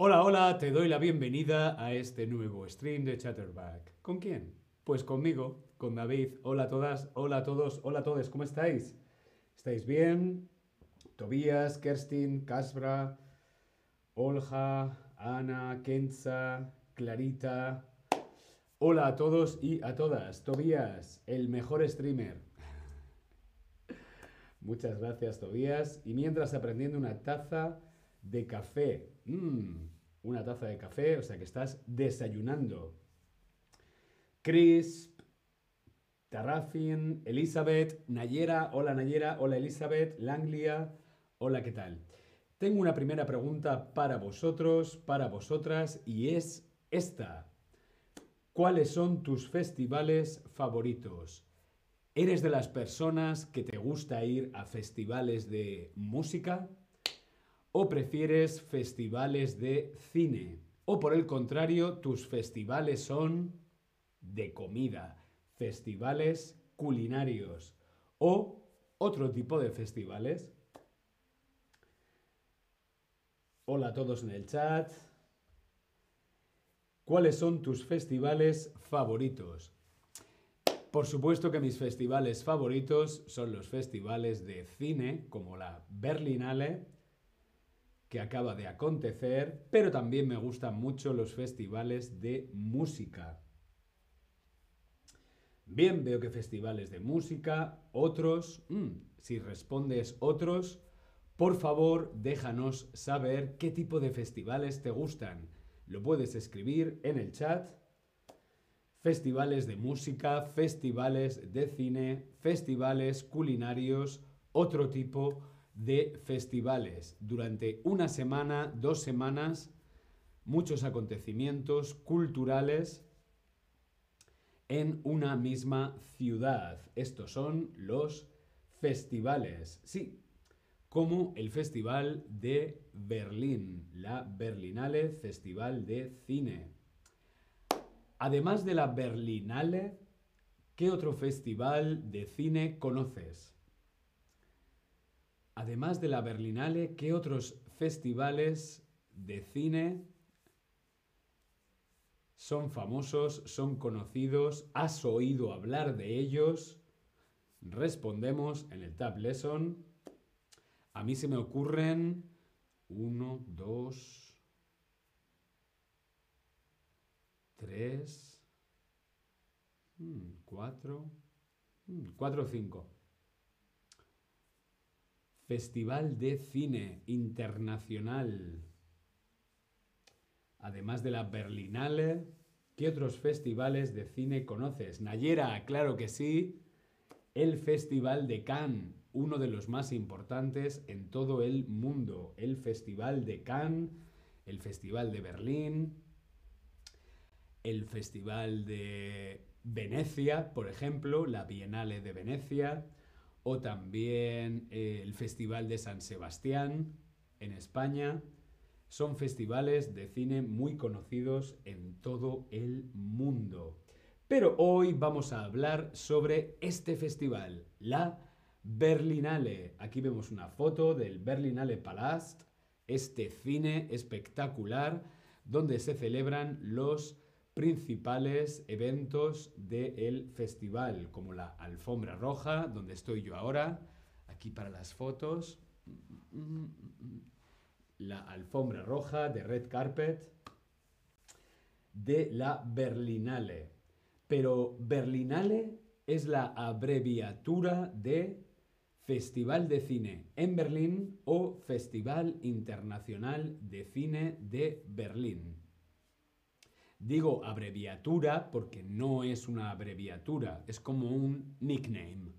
Hola, hola, te doy la bienvenida a este nuevo stream de Chatterback. ¿Con quién? Pues conmigo, con David. Hola a todas, hola a todos, hola a todos, ¿cómo estáis? ¿Estáis bien? Tobías, Kerstin, Kasbra, Olja, Ana, Kenza, Clarita. Hola a todos y a todas. Tobías, el mejor streamer. Muchas gracias, Tobías. Y mientras aprendiendo una taza de café. Mm, una taza de café, o sea que estás desayunando. Chris, Tarrafin, Elizabeth, Nayera, hola Nayera, hola Elizabeth, Langlia, hola, ¿qué tal? Tengo una primera pregunta para vosotros, para vosotras, y es esta. ¿Cuáles son tus festivales favoritos? ¿Eres de las personas que te gusta ir a festivales de música? ¿O prefieres festivales de cine? ¿O por el contrario, tus festivales son de comida, festivales culinarios o otro tipo de festivales? Hola a todos en el chat. ¿Cuáles son tus festivales favoritos? Por supuesto que mis festivales favoritos son los festivales de cine, como la Berlinale, que acaba de acontecer, pero también me gustan mucho los festivales de música. Bien, veo que festivales de música, otros, mm, si respondes otros, por favor déjanos saber qué tipo de festivales te gustan. Lo puedes escribir en el chat. Festivales de música, festivales de cine, festivales culinarios, otro tipo de festivales. Durante una semana, dos semanas, muchos acontecimientos culturales en una misma ciudad. Estos son los festivales. Sí, como el Festival de Berlín, la Berlinale Festival de Cine. Además de la Berlinale, ¿qué otro festival de cine conoces? Además de la Berlinale, ¿qué otros festivales de cine son famosos, son conocidos? ¿Has oído hablar de ellos? Respondemos en el Tab Lesson. A mí se me ocurren uno, dos, tres, hmm, cuatro, hmm, cuatro o cinco. Festival de Cine Internacional. Además de la Berlinale, ¿qué otros festivales de cine conoces? Nayera, claro que sí. El Festival de Cannes, uno de los más importantes en todo el mundo. El Festival de Cannes, el Festival de Berlín, el Festival de Venecia, por ejemplo, la Bienale de Venecia o también eh, el Festival de San Sebastián en España. Son festivales de cine muy conocidos en todo el mundo. Pero hoy vamos a hablar sobre este festival, la Berlinale. Aquí vemos una foto del Berlinale Palast, este cine espectacular donde se celebran los principales eventos del festival, como la alfombra roja, donde estoy yo ahora, aquí para las fotos, la alfombra roja de Red Carpet, de la Berlinale. Pero Berlinale es la abreviatura de Festival de Cine en Berlín o Festival Internacional de Cine de Berlín. Digo abreviatura porque no es una abreviatura, es como un nickname.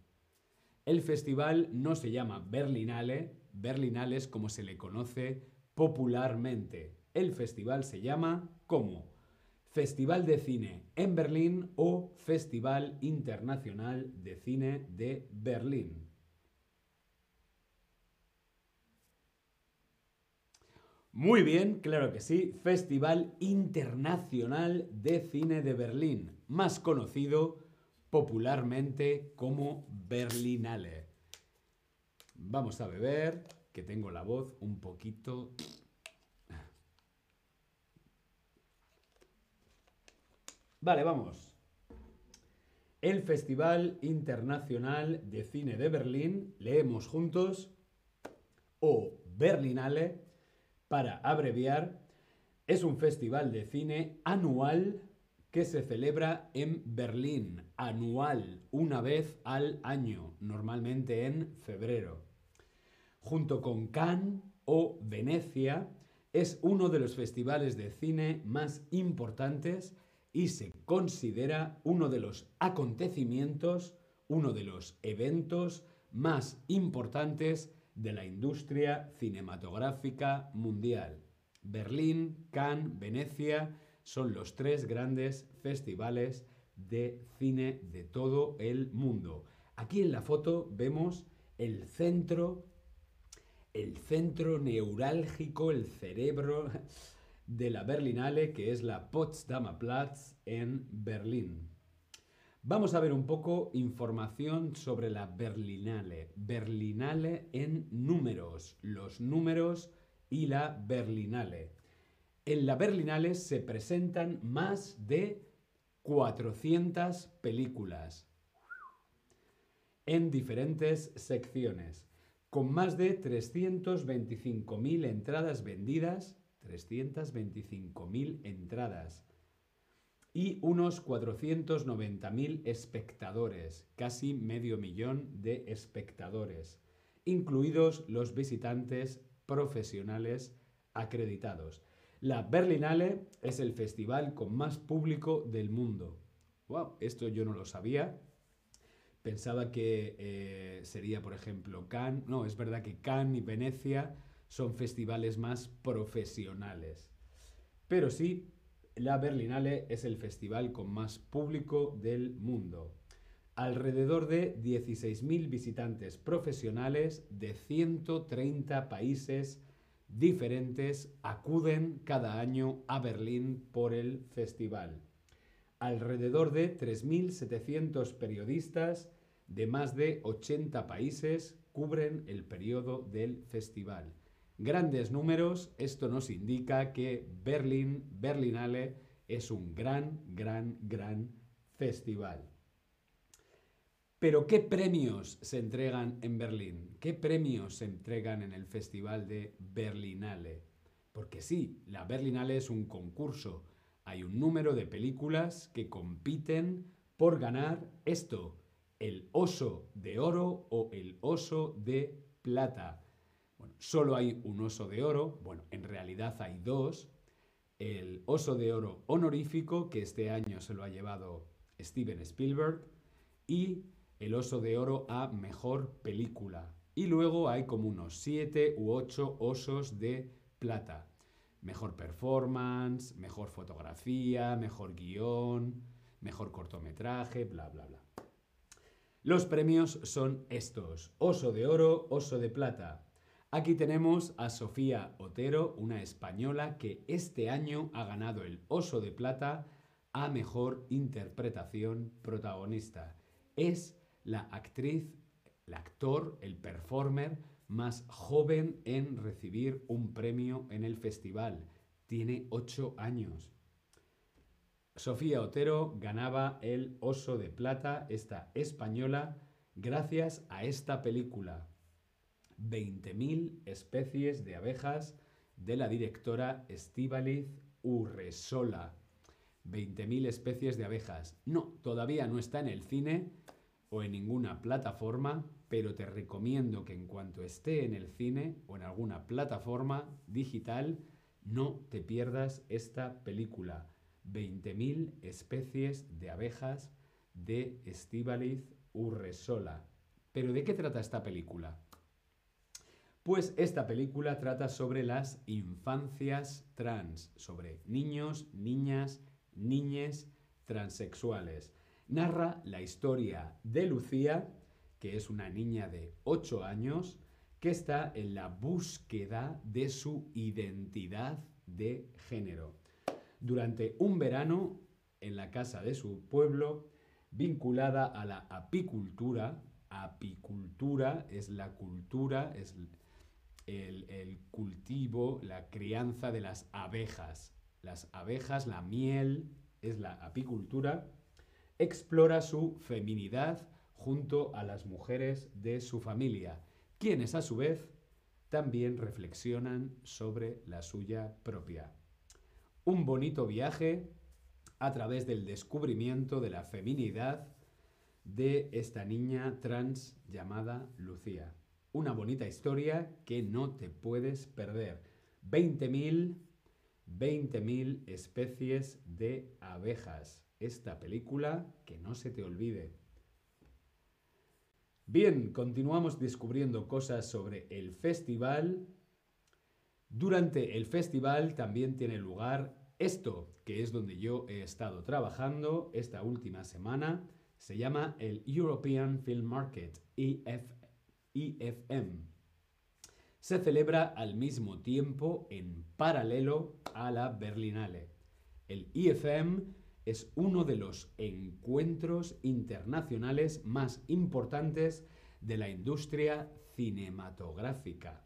El festival no se llama Berlinale, Berlinale es como se le conoce popularmente. El festival se llama como Festival de Cine en Berlín o Festival Internacional de Cine de Berlín. Muy bien, claro que sí. Festival Internacional de Cine de Berlín, más conocido popularmente como Berlinale. Vamos a beber, que tengo la voz un poquito... Vale, vamos. El Festival Internacional de Cine de Berlín, leemos juntos, o Berlinale, para abreviar, es un festival de cine anual que se celebra en Berlín, anual, una vez al año, normalmente en febrero. Junto con Cannes o Venecia, es uno de los festivales de cine más importantes y se considera uno de los acontecimientos, uno de los eventos más importantes de la industria cinematográfica mundial. Berlín, Cannes, Venecia son los tres grandes festivales de cine de todo el mundo. Aquí en la foto vemos el centro, el centro neurálgico, el cerebro de la Berlinale, que es la Potsdamer Platz en Berlín. Vamos a ver un poco información sobre la Berlinale. Berlinale en números, los números y la Berlinale. En la Berlinale se presentan más de 400 películas en diferentes secciones, con más de 325.000 entradas vendidas, 325.000 entradas, y unos 490.000 espectadores, casi medio millón de espectadores, incluidos los visitantes profesionales acreditados. La Berlinale es el festival con más público del mundo. Wow, esto yo no lo sabía. Pensaba que eh, sería, por ejemplo, Cannes. No, es verdad que Cannes y Venecia son festivales más profesionales. Pero sí, la Berlinale es el festival con más público del mundo alrededor de 16.000 visitantes profesionales de 130 países diferentes acuden cada año a Berlín por el festival. Alrededor de 3.700 periodistas de más de 80 países cubren el periodo del festival. Grandes números, esto nos indica que Berlín, Berlinale, es un gran, gran, gran festival. Pero ¿qué premios se entregan en Berlín? ¿Qué premios se entregan en el Festival de Berlinale? Porque sí, la Berlinale es un concurso. Hay un número de películas que compiten por ganar esto, el oso de oro o el oso de plata. Bueno, solo hay un oso de oro, bueno, en realidad hay dos. El oso de oro honorífico, que este año se lo ha llevado Steven Spielberg, y el Oso de Oro a Mejor Película. Y luego hay como unos siete u ocho osos de plata. Mejor performance, mejor fotografía, mejor guion, mejor cortometraje, bla, bla, bla. Los premios son estos. Oso de oro, oso de plata. Aquí tenemos a Sofía Otero, una española que este año ha ganado el oso de plata a mejor interpretación protagonista. Es la actriz, el actor, el performer más joven en recibir un premio en el festival. Tiene ocho años. Sofía Otero ganaba el Oso de Plata, esta española, gracias a esta película. 20.000 especies de abejas de la directora Estíbaliz Urresola. 20.000 especies de abejas. No, todavía no está en el cine, o en ninguna plataforma, pero te recomiendo que en cuanto esté en el cine o en alguna plataforma digital, no te pierdas esta película. 20.000 especies de abejas de Estíbaliz Urresola. ¿Pero de qué trata esta película? Pues esta película trata sobre las infancias trans, sobre niños, niñas, niñes transexuales narra la historia de Lucía, que es una niña de 8 años, que está en la búsqueda de su identidad de género. Durante un verano, en la casa de su pueblo, vinculada a la apicultura, apicultura es la cultura, es el, cultivo, la crianza de las abejas. Las abejas, la miel, es la apicultura, explora su feminidad junto a las mujeres de su familia, quienes a su vez también reflexionan sobre la suya propia. Un bonito viaje a través del descubrimiento de la feminidad de esta niña trans llamada Lucía. Una bonita historia que no te puedes perder. 20.000 20.000 especies de abejas. Esta película que no se te olvide. Bien, continuamos descubriendo cosas sobre el festival. Durante el festival también tiene lugar esto, que es donde yo he estado trabajando esta última semana. Se llama el European Film Market, EFM. Se celebra al mismo tiempo en paralelo a la Berlinale. El IFM es uno de los encuentros internacionales más importantes de la industria cinematográfica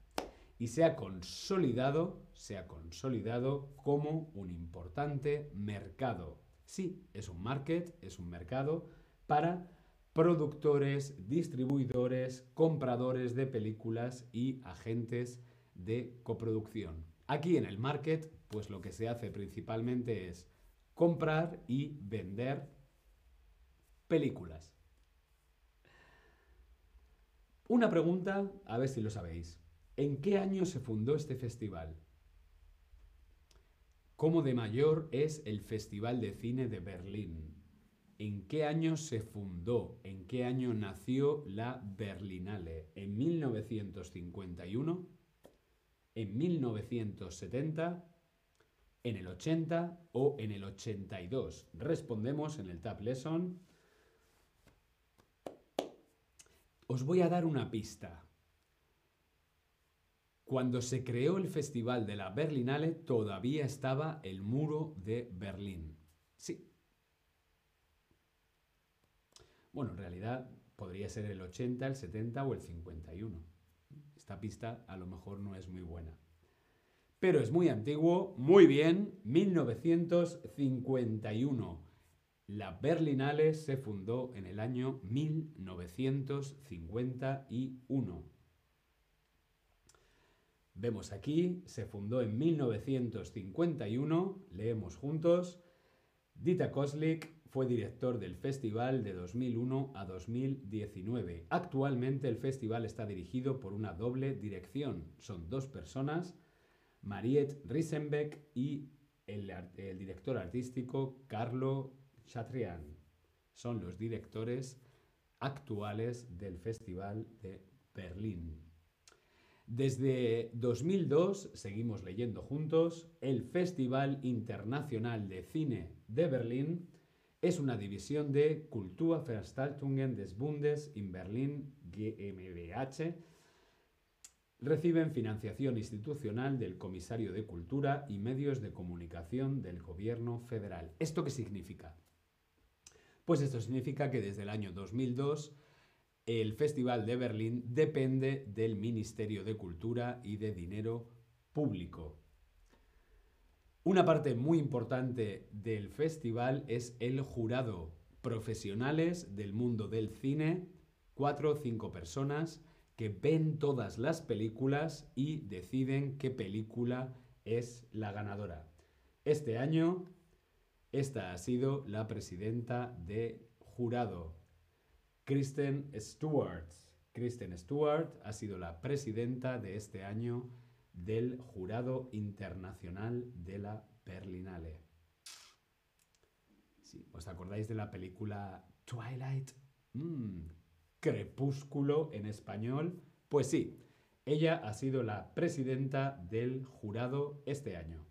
y se ha consolidado, se ha consolidado como un importante mercado. Sí, es un market, es un mercado para productores, distribuidores, compradores de películas y agentes de coproducción. Aquí en el market, pues lo que se hace principalmente es comprar y vender películas. Una pregunta, a ver si lo sabéis. ¿En qué año se fundó este festival? ¿Cómo de mayor es el Festival de Cine de Berlín? ¿En qué año se fundó? ¿En qué año nació la Berlinale? ¿En 1951? ¿En 1970? en el 80 o en el 82? Respondemos en el Tab Lesson. Os voy a dar una pista. Cuando se creó el Festival de la Berlinale todavía estaba el muro de Berlín. Sí. Bueno, en realidad podría ser el 80, el 70 o el 51. Esta pista a lo mejor no es muy buena pero es muy antiguo, muy bien, 1951. La Berlinale se fundó en el año 1951. Vemos aquí, se fundó en 1951, leemos juntos. Dita Koslik fue director del festival de 2001 a 2019. Actualmente el festival está dirigido por una doble dirección. Son dos personas Mariette Risenbeck y el, director artístico Carlo Chatrian. Son los directores actuales del Festival de Berlín. Desde 2002, seguimos leyendo juntos, el Festival Internacional de Cine de Berlín es una división de Kulturveranstaltungen des Bundes in Berlin GmbH reciben financiación institucional del Comisario de Cultura y medios de comunicación del Gobierno federal. ¿Esto qué significa? Pues esto significa que desde el año 2002 el Festival de Berlín depende del Ministerio de Cultura y de Dinero Público. Una parte muy importante del festival es el jurado, profesionales del mundo del cine, cuatro o cinco personas, que ven todas las películas y deciden qué película es la ganadora. Este año, esta ha sido la presidenta de jurado, Kristen Stewart. Kristen Stewart ha sido la presidenta de este año del Jurado Internacional de la Berlinale. ¿Os acordáis de la película Twilight? Mm, Crepúsculo en español. Pues sí, ella ha sido la presidenta del jurado este año.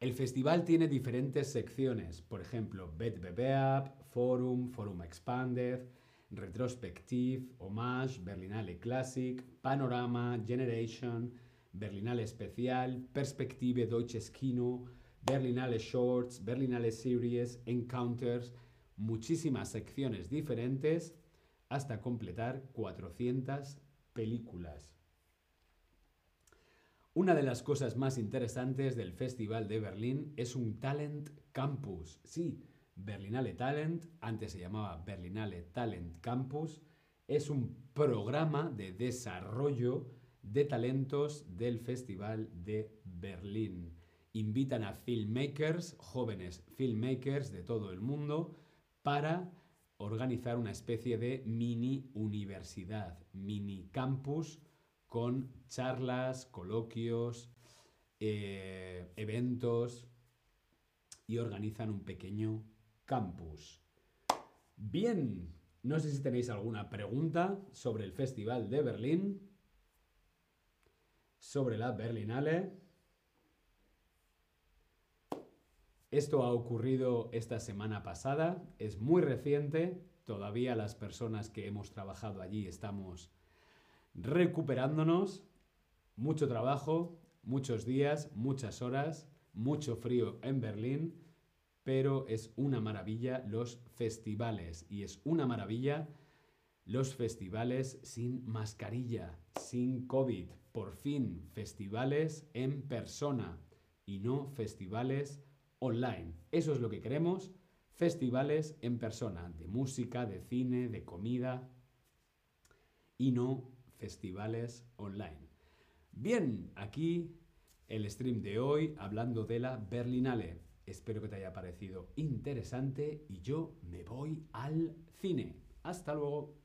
El festival tiene diferentes secciones, por ejemplo, Bet Bebeab, Forum, Forum Expanded, Retrospective, Homage, Berlinale Classic, Panorama, Generation, Berlinale Especial, Perspective Deutsches Kino, Berlinale Shorts, Berlinale Series, Encounters, muchísimas secciones diferentes hasta completar 400 películas. Una de las cosas más interesantes del Festival de Berlín es un Talent Campus. Sí, Berlinale Talent, antes se llamaba Berlinale Talent Campus, es un programa de desarrollo de talentos del Festival de Berlín. Invitan a filmmakers, jóvenes filmmakers de todo el mundo, para organizar una especie de mini universidad, mini campus con charlas, coloquios, eh, eventos y organizan un pequeño campus. Bien, no sé si tenéis alguna pregunta sobre el Festival de Berlín, sobre la Berlinale. Esto ha ocurrido esta semana pasada, es muy reciente, todavía las personas que hemos trabajado allí estamos recuperándonos, mucho trabajo, muchos días, muchas horas, mucho frío en Berlín, pero es una maravilla los festivales y es una maravilla los festivales sin mascarilla, sin COVID. Por fin, festivales en persona y no festivales online. Eso es lo que queremos, festivales en persona, de música, de cine, de comida y no festivales online. Bien, aquí el stream de hoy hablando de la Berlinale. Espero que te haya parecido interesante y yo me voy al cine. Hasta luego.